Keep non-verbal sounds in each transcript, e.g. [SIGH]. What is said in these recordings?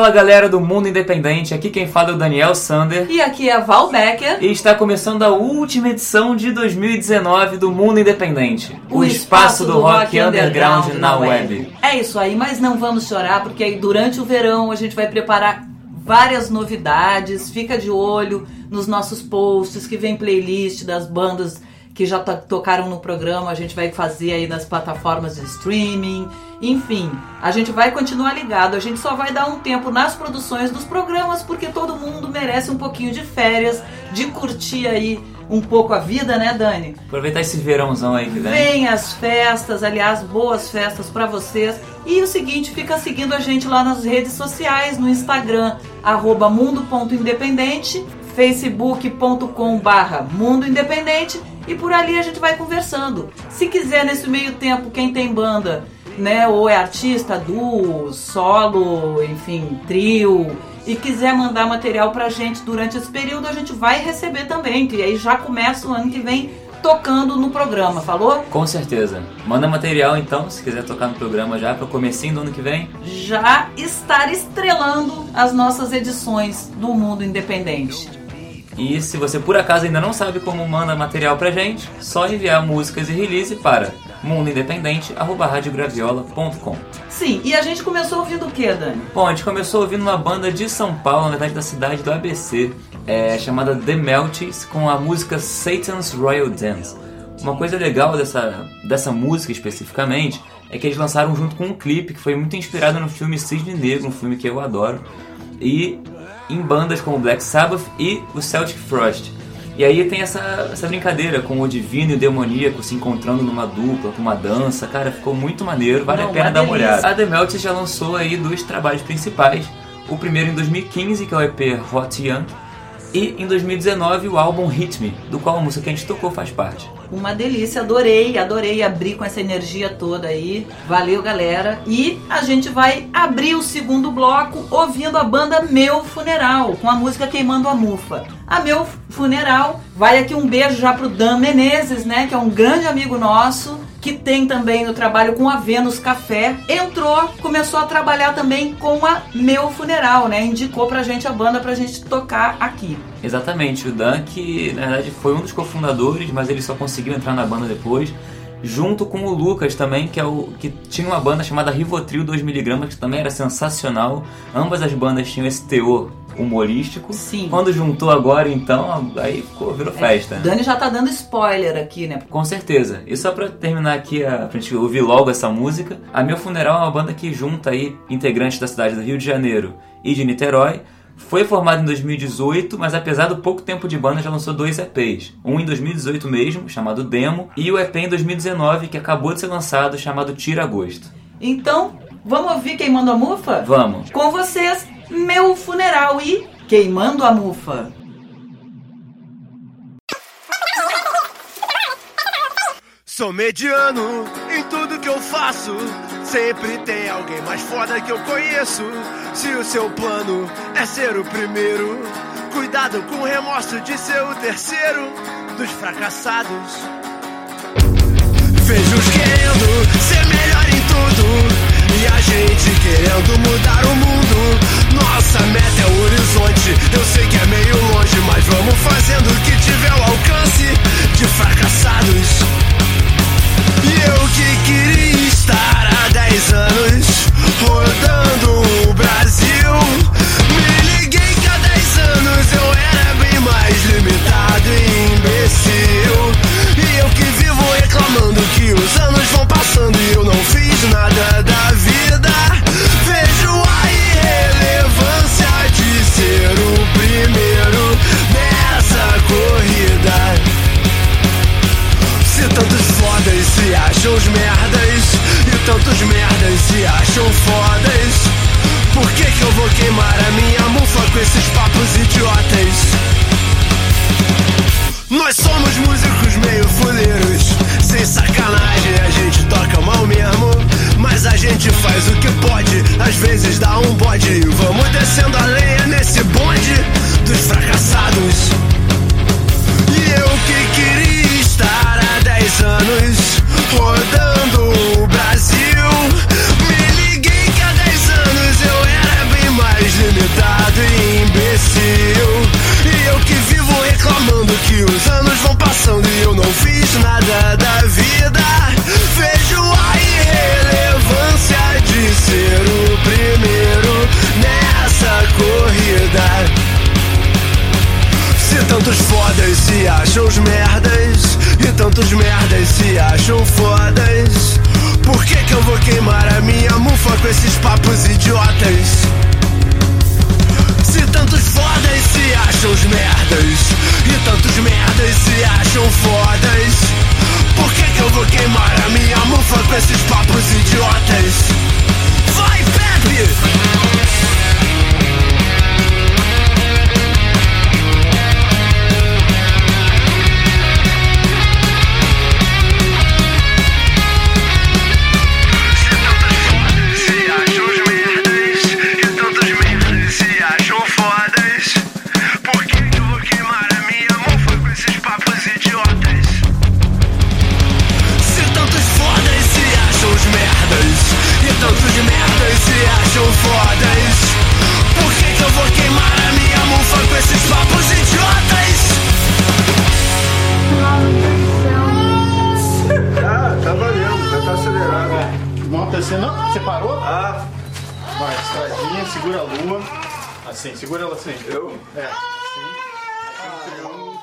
Fala galera do Mundo Independente, aqui quem fala é o Daniel Sander. E aqui é a Val Becker. E está começando a última edição de 2019 do Mundo Independente, O espaço do rock underground na web. É isso aí, mas não vamos chorar, porque aí durante o verão a gente vai preparar várias novidades. Fica de olho nos nossos posts, que vem playlist das bandas que já to- tocaram no programa, a gente vai fazer aí nas plataformas de streaming. Enfim, a gente vai continuar ligado. A gente só vai dar um tempo nas produções dos programas, porque todo mundo merece um pouquinho de férias, de curtir aí um pouco a vida, né, Dani? Aproveitar esse verãozão aí que vem. Vem as festas, aliás, boas festas pra vocês. E o seguinte, fica seguindo a gente lá nas redes sociais, no Instagram, arroba mundo.independente, facebook.com barra mundo independente e por ali a gente vai conversando. Se quiser, nesse meio tempo, quem tem banda, né, ou é artista, duo, solo, enfim, trio, e quiser mandar material pra gente durante esse período, a gente vai receber também, que aí já começa o ano que vem tocando no programa, falou? Com certeza. Manda material então, se quiser tocar no programa já para o comecinho do ano que vem. Já estar estrelando as nossas edições do Mundo Independente. E se você por acaso ainda não sabe como manda material pra gente, só enviar músicas e release para mundoindependente@radiograviola.com. Sim, e a gente começou ouvindo o que, Dani? Bom, a gente começou ouvindo uma banda de São Paulo, na verdade da cidade do ABC, é, chamada The Melties, com a música Satan's Royal Dance. Uma coisa legal dessa, dessa música especificamente é que eles lançaram junto com um clipe que foi muito inspirado no filme Cisne Negro, um filme que eu adoro, e em bandas como Black Sabbath e o Celtic Frost. E aí tem essa, essa brincadeira com o divino e o demoníaco se encontrando numa dupla, com uma dança. Cara, ficou muito maneiro, vale Não, a pena dar uma olhada. A The Melt já lançou aí dois trabalhos principais. O primeiro em 2015, que é o EP Hot Young. E em 2019 o álbum Hit Me, do qual a música que a gente tocou faz parte. Uma delícia, adorei, adorei abrir com essa energia toda aí. Valeu, galera. E a gente vai abrir o segundo bloco ouvindo a banda Meu Funeral, com a música Queimando a Mufa. A Meu Funeral, vai aqui um beijo já pro Dan Menezes, né, que é um grande amigo nosso, que tem também no trabalho com a Vênus Café. Entrou, começou a trabalhar também com a Meu Funeral, né? Indicou pra gente a banda pra gente tocar aqui. Exatamente, o Dan que na verdade foi um dos cofundadores, mas ele só conseguiu entrar na banda depois, junto com o Lucas também, que é o que tinha uma banda chamada Rivotril 2mg, que também era sensacional. Ambas as bandas tinham esse teor humorístico. Sim. Quando juntou agora então, aí ficou, virou festa. né? Dani já tá dando spoiler aqui, né? Com certeza. E só pra terminar aqui, a, pra gente ouvir logo essa música, a Meu Funeral é uma banda que junta aí integrantes da cidade do Rio de Janeiro e de Niterói. Foi formada em 2018, mas apesar do pouco tempo de banda já lançou dois EPs. Um em 2018 mesmo, chamado Demo, e o EP em 2019, que acabou de ser lançado, chamado Tira Gosto. Então, vamos ouvir Queimando a Mufa? Vamos! Com vocês, Meu Funeral e Queimando a Mufa. Sou mediano em tudo que eu faço. Sempre tem alguém mais foda que eu conheço. Se o seu plano é ser o primeiro, cuidado com o remorso de ser o terceiro dos fracassados. Vejo os querendo ser melhor em tudo. E a gente querendo mudar o mundo. Nossa meta é o horizonte. Eu sei que é meio longe, mas vamos fazendo o que tiver o alcance de fracassados. E eu que queria estar há 10 anos rodando o Brasil. Anos eu era bem mais limitado e imbecil. E eu que vivo reclamando que os anos vão passando e eu não fiz nada da vida. Vejo a irrelevância de ser o primeiro nessa corrida. Se tantos fodas se acham os merdas E tantos merdas se acham fodas Por que que eu vou queimar a minha mufa com esses papos idiotas? Nós somos músicos meio fuleiros. Sem sacanagem a gente toca mal mesmo. Mas a gente faz o que pode. Às vezes dá um bode. E vamos descendo a lenha nesse bonde Assim, segura ela assim. Eu? É. Assim. Um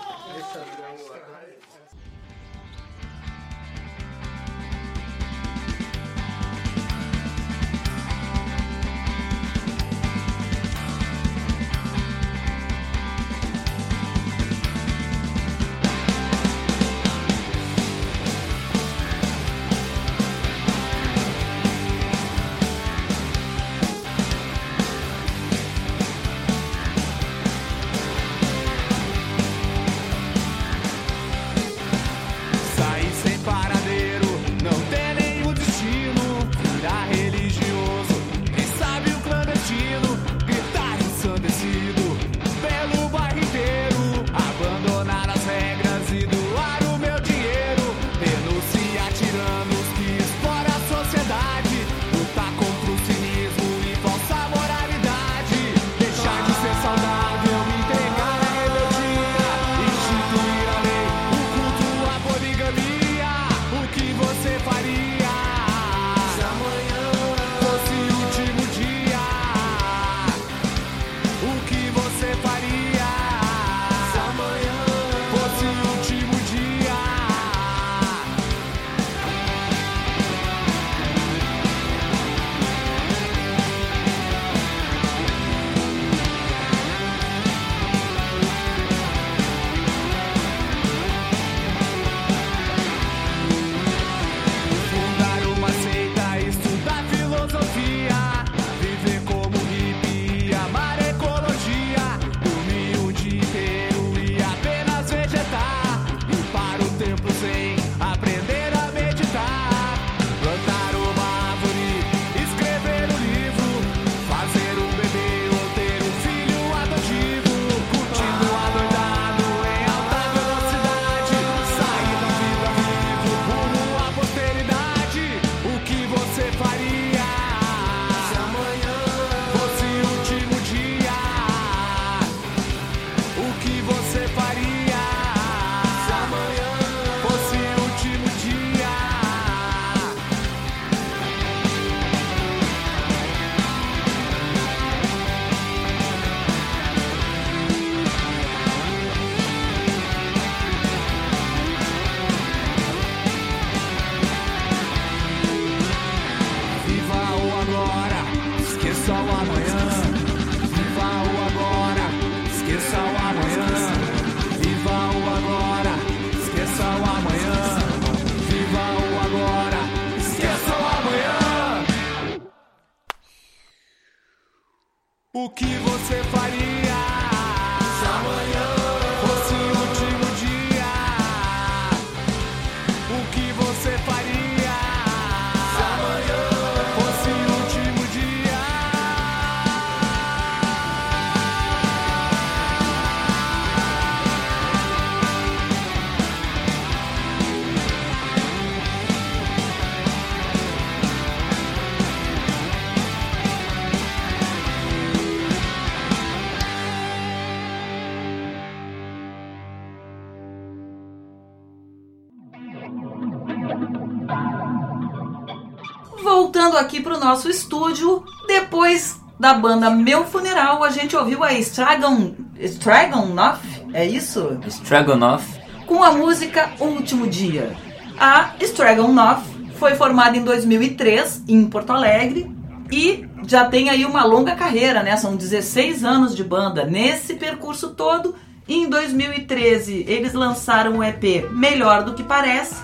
nosso estúdio, depois da banda Meu Funeral, a gente ouviu a Stragon, Stragonoff, é isso? Stroganoff. Com a música Último Dia. A Stragonoff foi formada em 2003 em Porto Alegre e já tem aí uma longa carreira, né? São 16 anos de banda. Nesse percurso todo, em 2013 eles lançaram o EP Melhor do que Parece.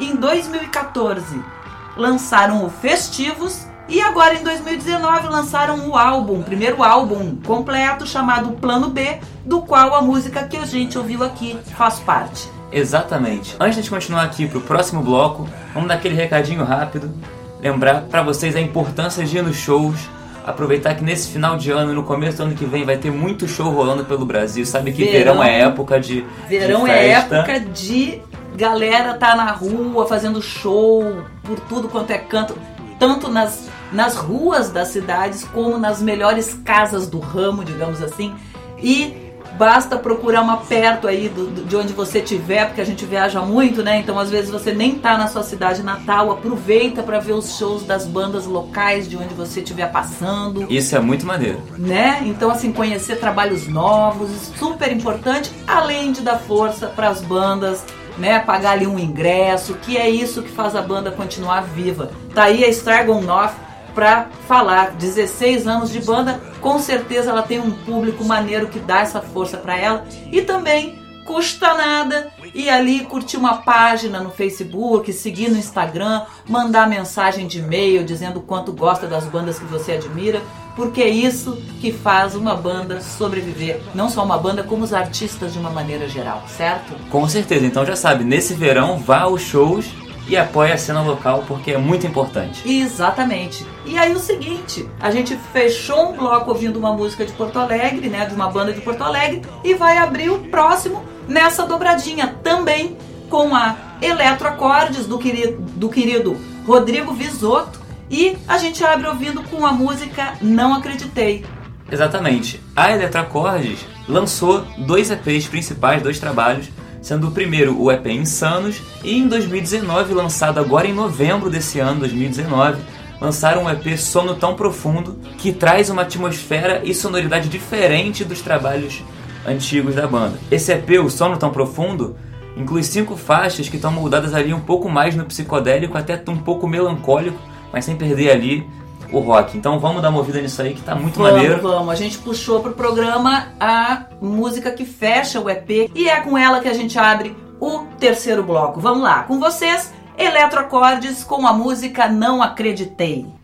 Em 2014 lançaram o Festivos e agora em 2019 lançaram o álbum, o primeiro álbum completo chamado Plano B, do qual a música que a gente ouviu aqui faz parte. Exatamente. Antes de continuar aqui pro próximo bloco, vamos dar aquele recadinho rápido. Lembrar pra vocês a importância de ir nos shows. Aproveitar que nesse final de ano, no começo do ano que vem, vai ter muito show rolando pelo Brasil. Sabe que verão, Verão. é época de, Verão de é época de galera tá na rua fazendo show por tudo quanto é canto, tanto nas, nas ruas das cidades como nas melhores casas do ramo, digamos assim. E Basta procurar uma perto aí do- do- de onde você estiver, porque a gente viaja muito, né? Então às vezes você nem tá na sua cidade natal, aproveita para ver os shows das bandas locais de onde você estiver passando Isso é muito maneiro. né? Então, assim, conhecer trabalhos novos, super importante, além de dar força para as bandas, né? Pagar ali um ingresso, que é isso que faz a banda continuar viva. Tá aí a Stargon North para falar, 16 anos de banda, com certeza ela tem um público maneiro que dá essa força para ela. E também custa nada ir ali curtir uma página no Facebook, seguir no Instagram, mandar mensagem de e-mail dizendo quanto gosta das bandas que você admira, porque é isso que faz uma banda sobreviver, não só uma banda, como os artistas de uma maneira geral, certo? Com certeza, então já sabe, nesse verão vá aos shows e apoie a cena local porque é muito importante. Exatamente. E aí o seguinte, a gente fechou um bloco ouvindo uma música de Porto Alegre, né, de uma banda de Porto Alegre, e vai abrir o próximo nessa dobradinha também com a Eletroacordes do querido, do querido Rodrigo Visotto, e a gente abre ouvindo com a música Não Acreditei. Exatamente. A Eletroacordes lançou dois EPs principais, dois trabalhos, sendo o primeiro o EP Insanos e em 2019, lançado agora em novembro desse ano, 2019, lançaram um EP Sono Tão Profundo que traz uma atmosfera e sonoridade diferente dos trabalhos antigos da banda. Esse EP, o Sono Tão Profundo, inclui cinco faixas que estão moldadas ali um pouco mais no psicodélico, até um pouco melancólico, mas sem perder ali o rock. Então vamos dar uma ouvida nisso aí que tá muito vamos, maneiro. Vamos, a gente puxou pro programa a música que fecha o EP e é com ela que a gente abre o terceiro bloco. Vamos lá, com vocês, Eletroacordes com a música Não Acreditei.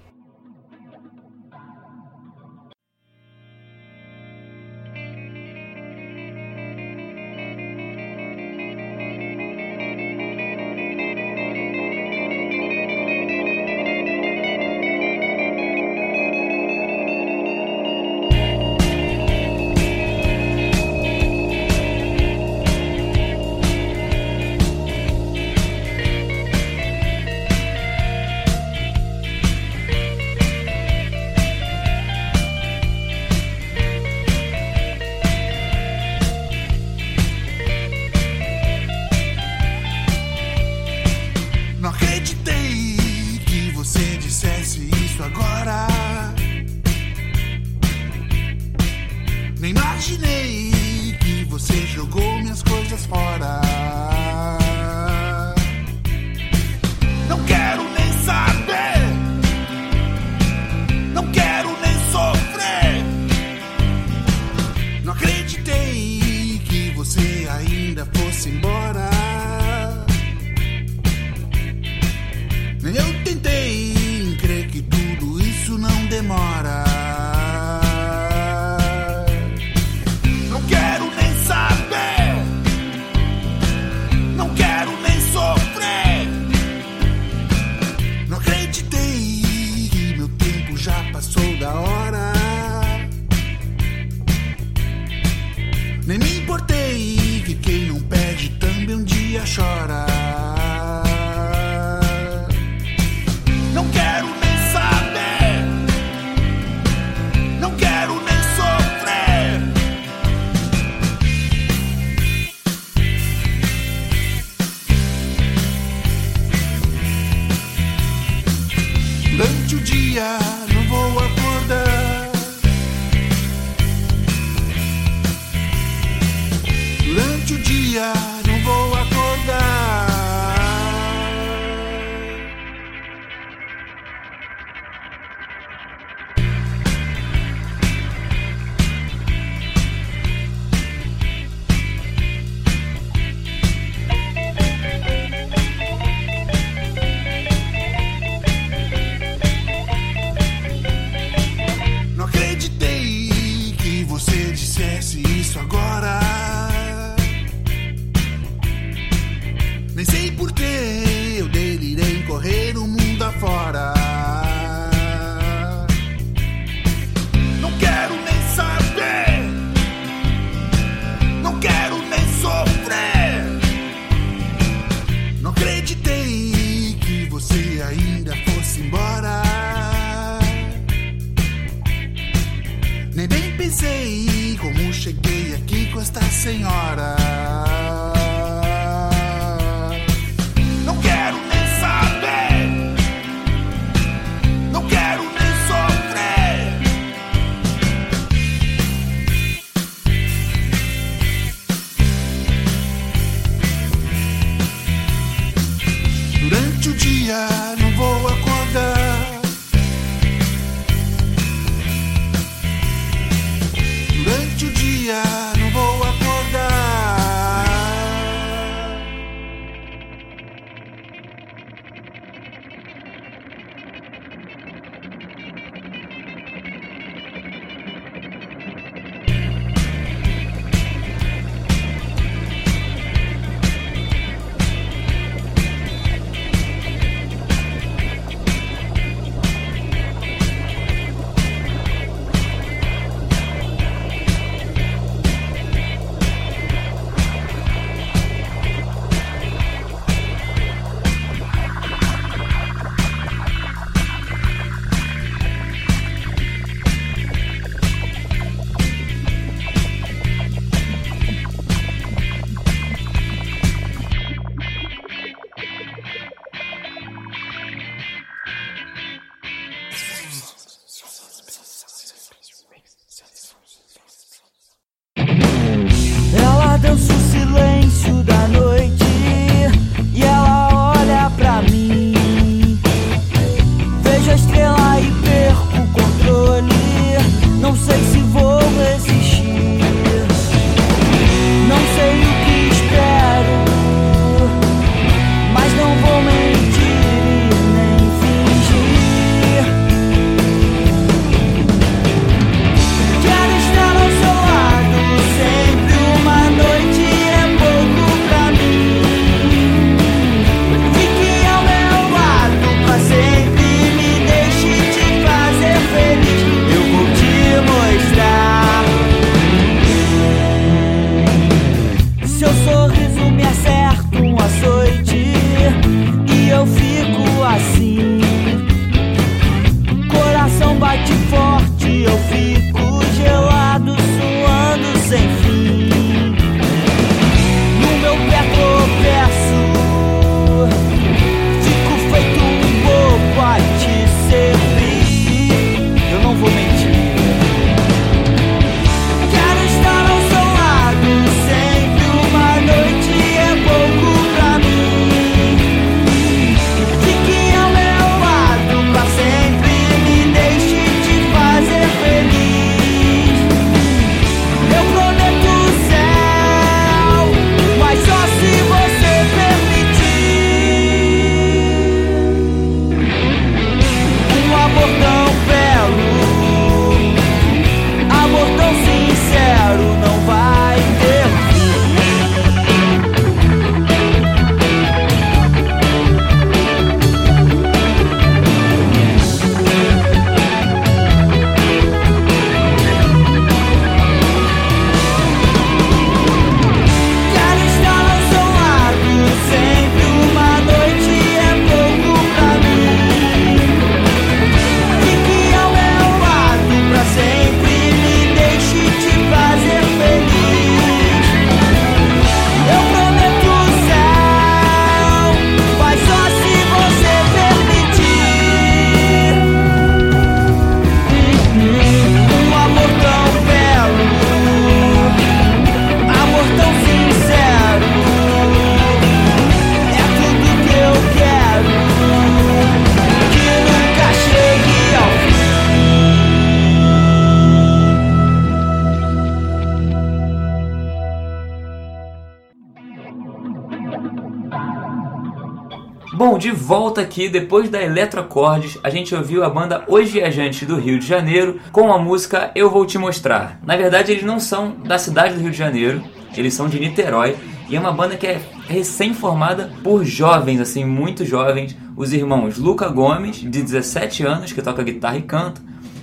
De volta aqui, depois da Eletroacordes, a gente ouviu a banda Os Viajantes é do Rio de Janeiro com a música Eu Vou Te Mostrar. Na verdade, eles não são da cidade do Rio de Janeiro, eles são de Niterói, e é uma banda que é recém-formada por jovens, assim, muito jovens, os irmãos Luca Gomes, de 17 anos, que toca guitarra e canta,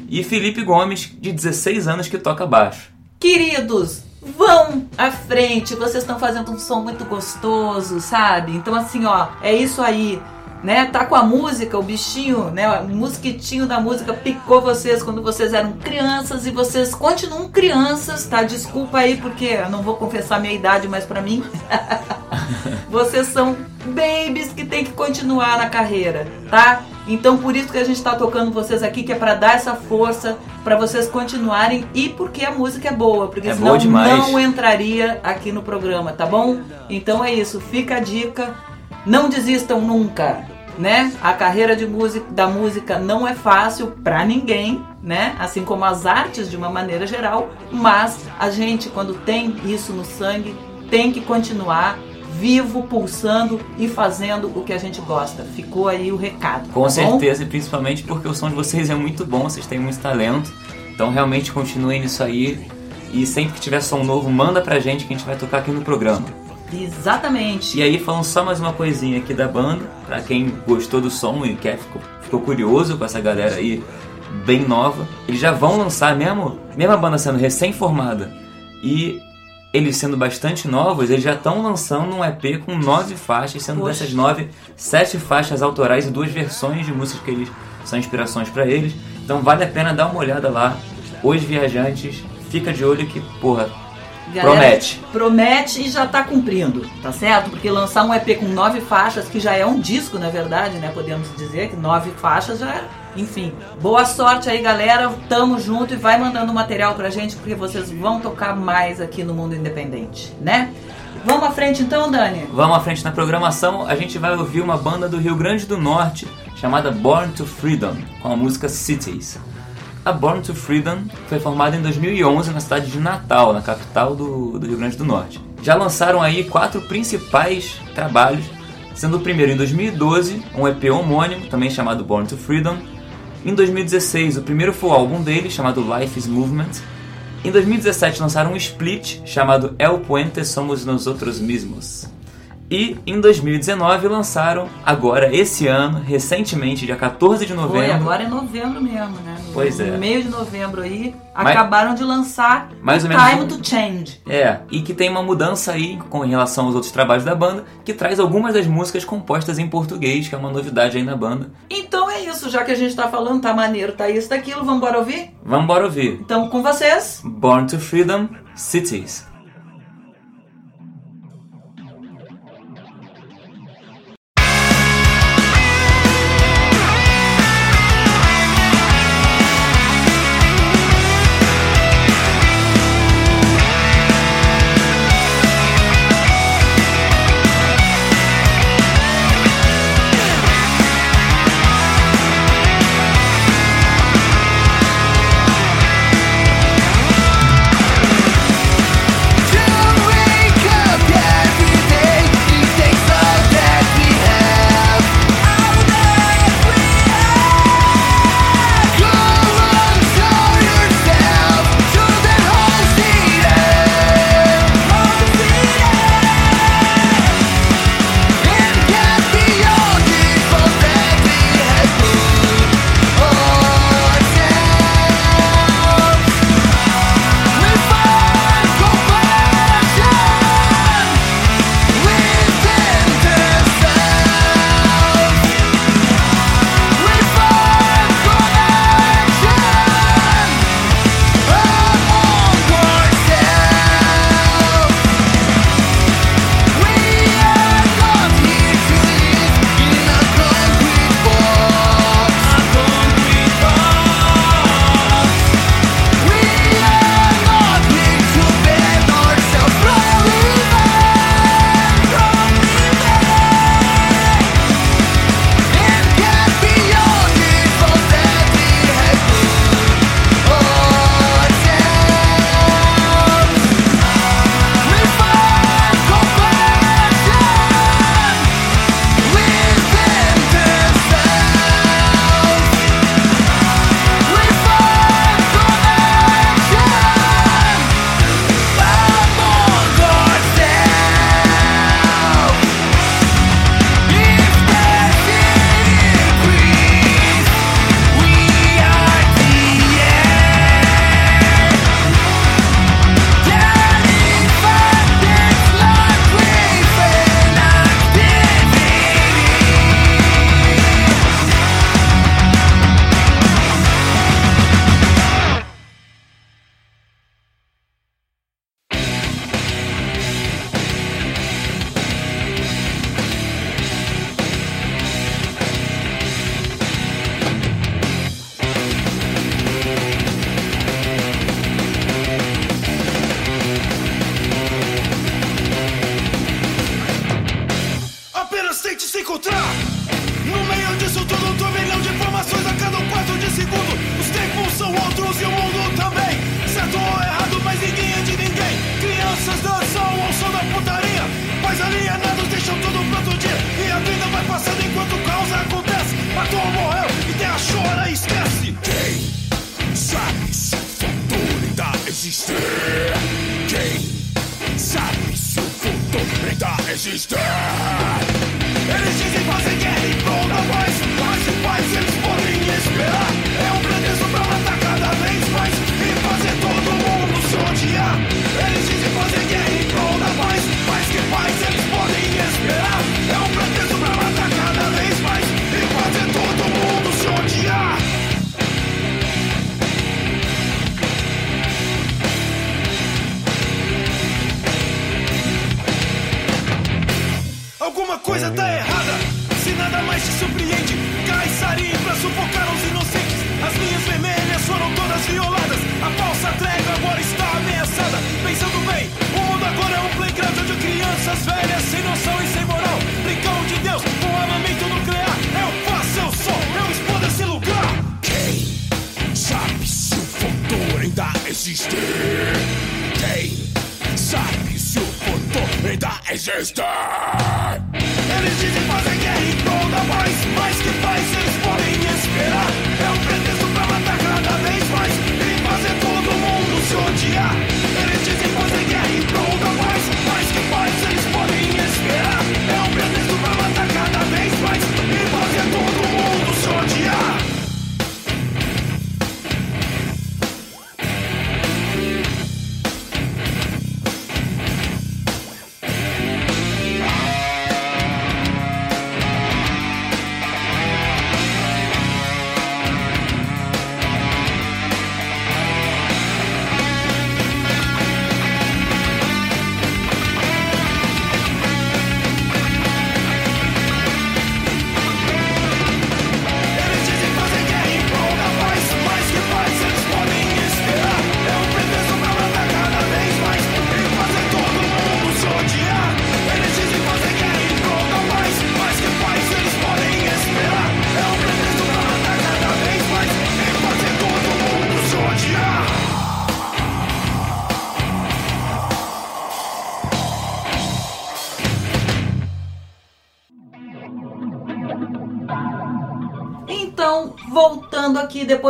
e Felipe Gomes, de 16 anos, que toca baixo. Queridos, vão à frente, vocês estão fazendo um som muito gostoso, sabe? Então assim, ó, é isso aí. Né, tá com a música, o bichinho, né, o mosquitinho da música picou vocês quando vocês eram crianças e vocês continuam crianças, tá? Desculpa aí porque eu não vou confessar minha idade, mas para mim [LAUGHS] vocês são babies que tem que continuar na carreira, tá? Então por isso que a gente tá tocando vocês aqui, que é pra dar essa força pra vocês continuarem e porque a música é boa, porque É senão não entraria aqui no programa, tá bom? Então é isso, fica a dica, não desistam nunca, né? A carreira de música, da música não é fácil pra ninguém, né? Assim como as artes de uma maneira geral, mas a gente quando tem isso no sangue, tem que continuar vivo, pulsando e fazendo o que a gente gosta. Ficou aí o recado. Com tá bom? certeza, e principalmente porque o som de vocês é muito bom, vocês têm muito talento. Então realmente continuem nisso aí. E sempre que tiver som novo, manda pra gente que a gente vai tocar aqui no programa. Exatamente. E aí, falando só mais uma coisinha aqui da banda, pra quem gostou do som e quer, ficou, ficou curioso com essa galera aí bem nova, eles já vão lançar, mesmo, mesmo a banda sendo recém-formada e eles sendo bastante novos, eles já estão lançando um EP com nove faixas, sendo Poxa. dessas nove, sete faixas autorais e duas versões de músicas que eles são inspirações pra eles. Então vale a pena dar uma olhada lá. Os Viajantes, fica de olho que, porra, Galera, Promete. Promete e já tá cumprindo, tá certo? Porque lançar um EP com nove faixas, que já é um disco, na verdade, né? Podemos dizer que nove faixas já é. Enfim, boa sorte aí, galera. Tamo junto e vai mandando material pra gente, porque vocês vão tocar mais aqui no Mundo Independente, né? Vamos à frente então, Dani? Vamos à frente na programação, a gente vai ouvir uma banda do Rio Grande do Norte chamada Born to Freedom, com a música Cities. A Born to Freedom foi formada em 2011 na cidade de Natal, na capital do, do Rio Grande do Norte. Já lançaram aí quatro principais trabalhos, sendo o primeiro em 2012, um EP homônimo, também chamado Born to Freedom. Em 2016, o primeiro foi o álbum deles, chamado Life is Movement. Em 2017 lançaram um split chamado El Puente Somos Nosotros Mismos. E em 2019 lançaram, agora esse ano, recentemente, dia 14 de novembro. Foi, agora é novembro mesmo, né? No- Pois é. No meio de novembro aí, Mas- acabaram de lançar Mais ou menos Time um- to Change. É, e que tem uma mudança aí com em relação aos outros trabalhos da banda, que traz algumas das músicas compostas em português, que é uma novidade aí na banda. Então é isso, já que a gente tá falando, tá maneiro, tá isso, tá aquilo, vamos embora ouvir? Vamos embora ouvir. Então com vocês, Born to Freedom. Cities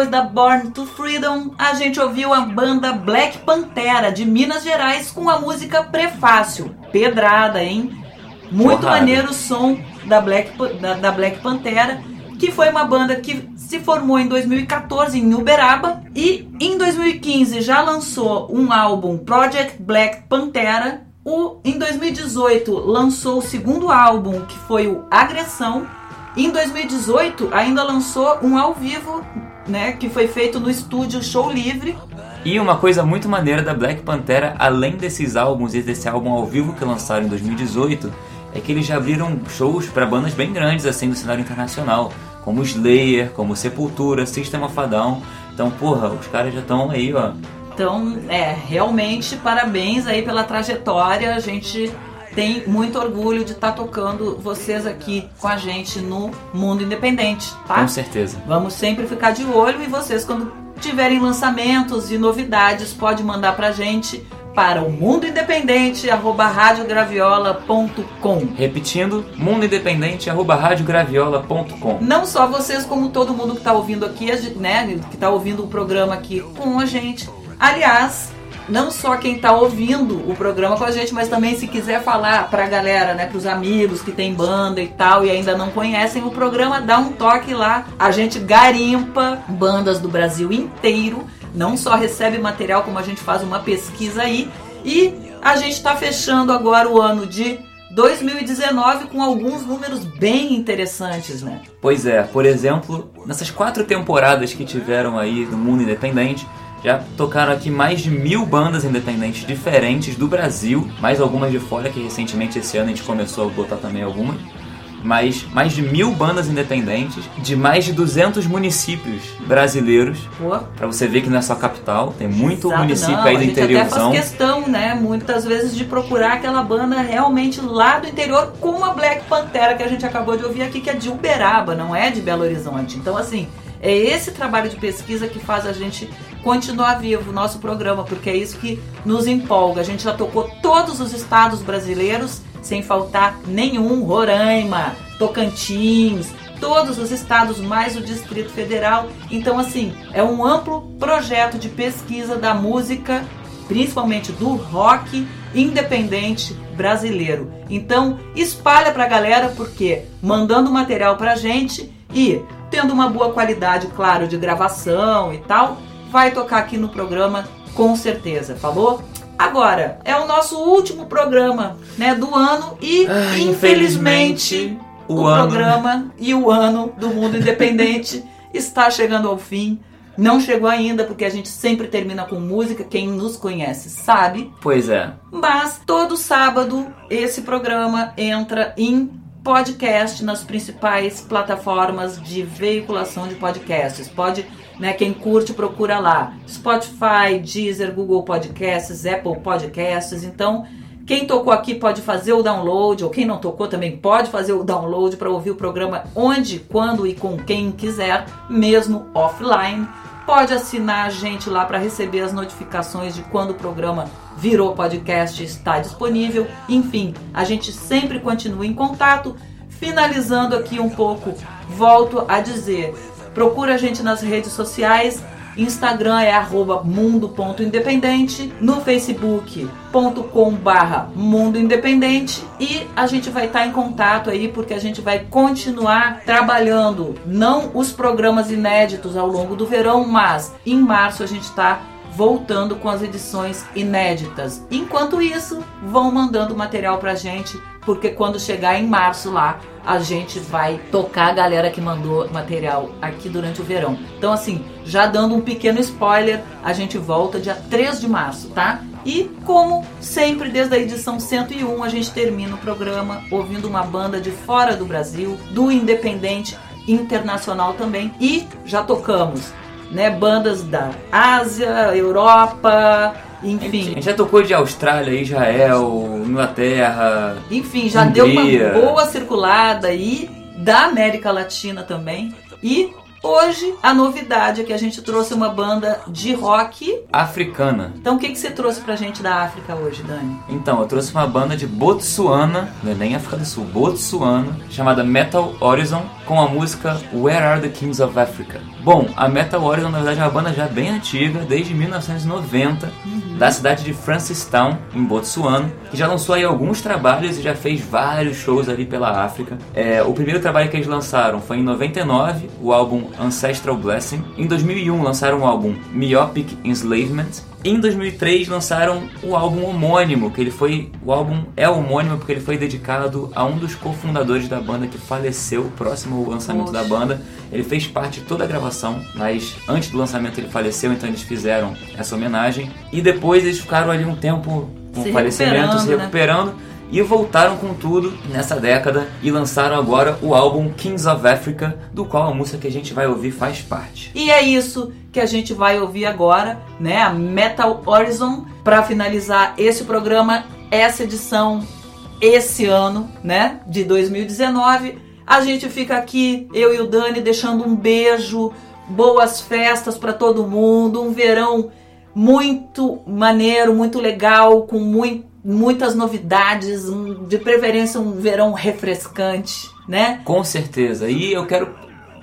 depois da Born to Freedom, a gente ouviu a banda Black Pantera de Minas Gerais com a música Prefácio. Pedrada, hein? Muito Porrada. maneiro o som da Black, da, da Black Pantera, que foi uma banda que se formou em 2014 em Uberaba e em 2015 já lançou um álbum Project Black Pantera. O, em 2018 lançou o segundo álbum que foi o Agressão em 2018, ainda lançou um ao vivo, né, que foi feito no estúdio Show Livre. E uma coisa muito maneira da Black Pantera, além desses álbuns e desse álbum ao vivo que lançaram em 2018, é que eles já abriram shows para bandas bem grandes assim do cenário internacional, como Slayer, como Sepultura, System of a Down. Então, porra, os caras já estão aí, ó. Então, é, realmente parabéns aí pela trajetória. A gente tem muito orgulho de estar tocando vocês aqui com a gente no Mundo Independente, tá? Com certeza. Vamos sempre ficar de olho e vocês quando tiverem lançamentos e novidades, pode mandar pra gente para o mundo independente radiograviola.com. Repetindo, mundoindependente@radiograviola.com. Não só vocês, como todo mundo que está ouvindo aqui, né, que está ouvindo o programa aqui com a gente. Aliás, não só quem está ouvindo o programa com a gente, mas também se quiser falar para a galera, né, para os amigos que tem banda e tal e ainda não conhecem o programa, dá um toque lá. A gente garimpa bandas do Brasil inteiro, não só recebe material, como a gente faz uma pesquisa aí. E a gente está fechando agora o ano de 2019 com alguns números bem interessantes, né? Pois é, por exemplo, nessas quatro temporadas que tiveram aí do mundo independente, já tocaram aqui mais de mil bandas independentes diferentes do Brasil, mais algumas de fora, que recentemente esse ano a gente começou a botar também algumas. mais, mais de mil bandas independentes de mais de 200 municípios brasileiros. Pô, Pra você ver que não é só capital, tem muito Exato, município não, aí do gente até interiorzão. faz questão, né, muitas vezes de procurar aquela banda realmente lá do interior, como a Black Pantera que a gente acabou de ouvir aqui, que é de Uberaba, não é de Belo Horizonte. Então, assim, é esse trabalho de pesquisa que faz a gente continuar vivo o nosso programa, porque é isso que nos empolga. A gente já tocou todos os estados brasileiros, sem faltar nenhum, Roraima, Tocantins, todos os estados mais o Distrito Federal. Então, assim, é um amplo projeto de pesquisa da música, principalmente do rock independente brasileiro. Então, espalha pra galera, porque mandando material pra gente e tendo uma boa qualidade, claro, de gravação e tal, vai tocar aqui no programa com certeza, falou? Agora, é o nosso último programa, né, do ano e Ah, infelizmente infelizmente, o, o ano- programa e o ano do mundo independente [LAUGHS] está chegando ao fim. Não chegou ainda, porque a gente sempre termina com música. Quem nos conhece sabe. Pois é. Mas todo sábado esse programa entra em podcast nas principais plataformas de veiculação de podcasts. Pode, né, quem curte procura lá. Spotify, Deezer, Google Podcasts, Apple Podcasts. Então, quem tocou aqui pode fazer o download, ou quem não tocou também pode fazer o download para ouvir o programa onde, quando e com quem quiser, mesmo offline. Pode assinar a gente lá para receber as notificações de quando o programa virou podcast está disponível. Enfim, a gente sempre continua em contato. Finalizando aqui um pouco, volto a dizer: procura a gente nas redes sociais. Instagram é arroba mundo.independente, no facebook.com barra mundo independente e a gente vai estar em contato aí porque a gente vai continuar trabalhando, não os programas inéditos ao longo do verão, mas em março a gente está voltando com as edições inéditas. Enquanto isso, vão mandando material pra gente, porque quando chegar em março lá, a gente vai tocar a galera que mandou material aqui durante o verão. Então, assim, já dando um pequeno spoiler, a gente volta dia 3 de março, tá? E como sempre, desde a edição 101, a gente termina o programa ouvindo uma banda de fora do Brasil, do independente internacional também. E já tocamos né, bandas da Ásia, Europa, A enfim. gente já tocou de Austrália, Israel, Inglaterra. Enfim, já deu Hungria. uma boa circulada aí da América Latina também. E hoje a novidade é que a gente trouxe uma banda de rock. Africana. Então o que, que você trouxe pra gente da África hoje, Dani? Então, eu trouxe uma banda de Botsuana, não é nem África do Sul, Botsuana, chamada Metal Horizon, com a música Where Are the Kings of Africa? Bom, a Metal Horizon na verdade é uma banda já bem antiga, desde 1990, da cidade de Francistown, em Botsuana, que já lançou aí alguns trabalhos e já fez vários shows ali pela África. É, o primeiro trabalho que eles lançaram foi em 99, o álbum Ancestral Blessing. Em 2001 lançaram o álbum Myopic Enslavement. Em 2003 lançaram o álbum homônimo, que ele foi o álbum é homônimo porque ele foi dedicado a um dos cofundadores da banda que faleceu próximo ao lançamento da banda. Ele fez parte de toda a gravação, mas antes do lançamento ele faleceu, então eles fizeram essa homenagem e depois eles ficaram ali um tempo com Se o falecimento, recuperando, se né? E voltaram com tudo nessa década e lançaram agora o álbum Kings of Africa, do qual a música que a gente vai ouvir faz parte. E é isso que a gente vai ouvir agora, né? A Metal Horizon, para finalizar esse programa, essa edição, esse ano, né? De 2019. A gente fica aqui, eu e o Dani, deixando um beijo, boas festas para todo mundo, um verão muito maneiro, muito legal, com mui- muitas novidades, um- de preferência um verão refrescante, né? Com certeza. E eu quero,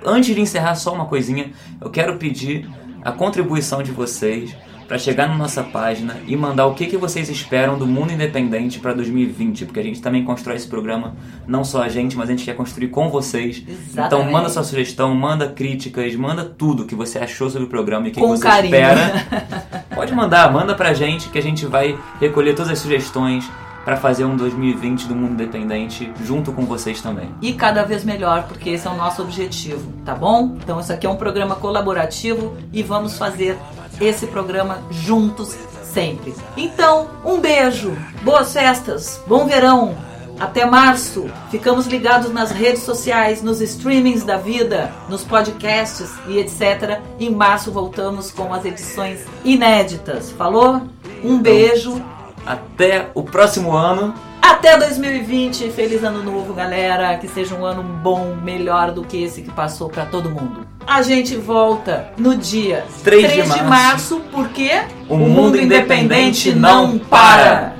antes de encerrar, só uma coisinha. Eu quero pedir a contribuição de vocês para chegar na nossa página e mandar o que, que vocês esperam do mundo independente para 2020, porque a gente também constrói esse programa, não só a gente, mas a gente quer construir com vocês. Então Exatamente. manda sua sugestão, manda críticas, manda tudo que você achou sobre o programa e o que, que você carinho. espera. [LAUGHS] Pode mandar, manda pra gente que a gente vai recolher todas as sugestões para fazer um 2020 do mundo independente junto com vocês também. e cada vez melhor, porque esse é o nosso objetivo, tá bom? Então isso aqui é um programa colaborativo e vamos fazer esse programa juntos sempre. Então, um beijo, boas festas, bom verão Até março, ficamos ligados nas redes sociais, nos streamings da vida, nos podcasts e etc. Em março voltamos com as edições inéditas. Falou? Um beijo. Até o próximo ano. Até 2020. Feliz ano novo, galera. Que seja um ano bom, melhor do que esse que passou pra todo mundo. A gente volta no dia 3 de de março. março, porque O mundo independente não para.